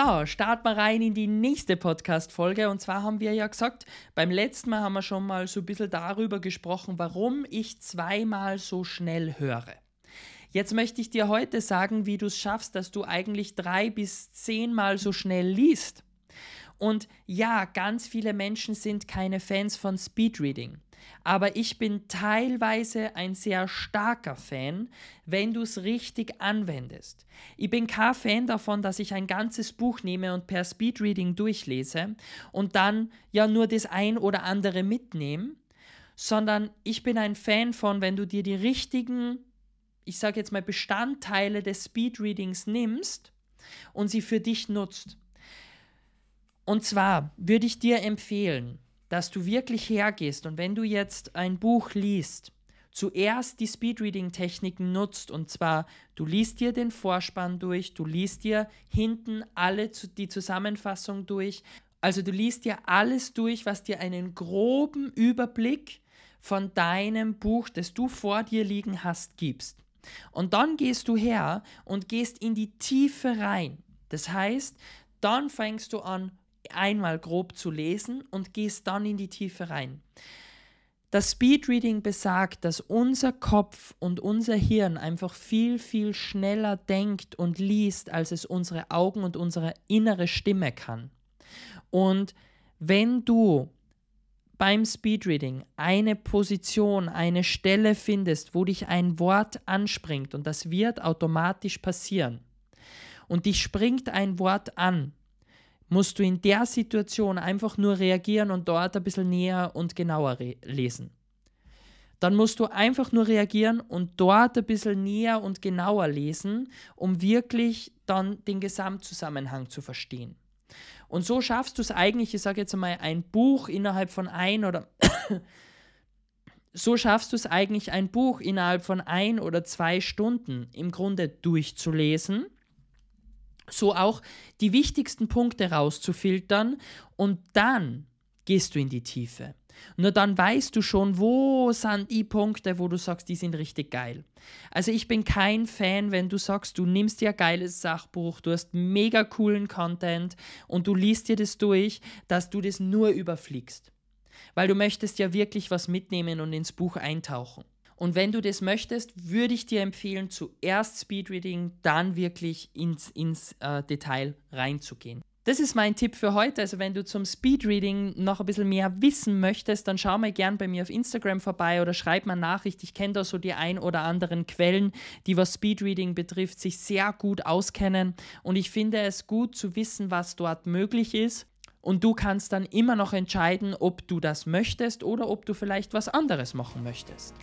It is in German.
So, starten wir rein in die nächste Podcast-Folge. Und zwar haben wir ja gesagt, beim letzten Mal haben wir schon mal so ein bisschen darüber gesprochen, warum ich zweimal so schnell höre. Jetzt möchte ich dir heute sagen, wie du es schaffst, dass du eigentlich drei bis zehnmal so schnell liest. Und ja, ganz viele Menschen sind keine Fans von Speedreading. Aber ich bin teilweise ein sehr starker Fan, wenn du es richtig anwendest. Ich bin kein Fan davon, dass ich ein ganzes Buch nehme und per Speedreading durchlese und dann ja nur das ein oder andere mitnehme, sondern ich bin ein Fan von, wenn du dir die richtigen, ich sage jetzt mal, Bestandteile des Speedreadings nimmst und sie für dich nutzt. Und zwar würde ich dir empfehlen, dass du wirklich hergehst und wenn du jetzt ein Buch liest, zuerst die Speedreading-Techniken nutzt und zwar du liest dir den Vorspann durch, du liest dir hinten alle die Zusammenfassung durch, also du liest dir alles durch, was dir einen groben Überblick von deinem Buch, das du vor dir liegen hast, gibst. Und dann gehst du her und gehst in die Tiefe rein. Das heißt, dann fängst du an, einmal grob zu lesen und gehst dann in die Tiefe rein. Das Speedreading besagt, dass unser Kopf und unser Hirn einfach viel, viel schneller denkt und liest, als es unsere Augen und unsere innere Stimme kann. Und wenn du beim Speedreading eine Position, eine Stelle findest, wo dich ein Wort anspringt, und das wird automatisch passieren, und dich springt ein Wort an, musst du in der Situation einfach nur reagieren und dort ein bisschen näher und genauer lesen. Dann musst du einfach nur reagieren und dort ein bisschen näher und genauer lesen, um wirklich dann den Gesamtzusammenhang zu verstehen. Und so schaffst du es eigentlich, ich sage jetzt einmal, ein Buch innerhalb von ein oder so schaffst du es eigentlich, ein Buch innerhalb von ein oder zwei Stunden im Grunde durchzulesen so auch die wichtigsten Punkte rauszufiltern und dann gehst du in die Tiefe. Nur dann weißt du schon, wo sind die Punkte, wo du sagst, die sind richtig geil. Also ich bin kein Fan, wenn du sagst, du nimmst dir ein geiles Sachbuch, du hast mega coolen Content und du liest dir das durch, dass du das nur überfliegst. Weil du möchtest ja wirklich was mitnehmen und ins Buch eintauchen. Und wenn du das möchtest, würde ich dir empfehlen, zuerst Speedreading, dann wirklich ins, ins äh, Detail reinzugehen. Das ist mein Tipp für heute. Also wenn du zum Speedreading noch ein bisschen mehr wissen möchtest, dann schau mal gern bei mir auf Instagram vorbei oder schreib mal Nachricht. Ich kenne da so die ein oder anderen Quellen, die was Speedreading betrifft, sich sehr gut auskennen. Und ich finde es gut zu wissen, was dort möglich ist. Und du kannst dann immer noch entscheiden, ob du das möchtest oder ob du vielleicht was anderes machen möchtest.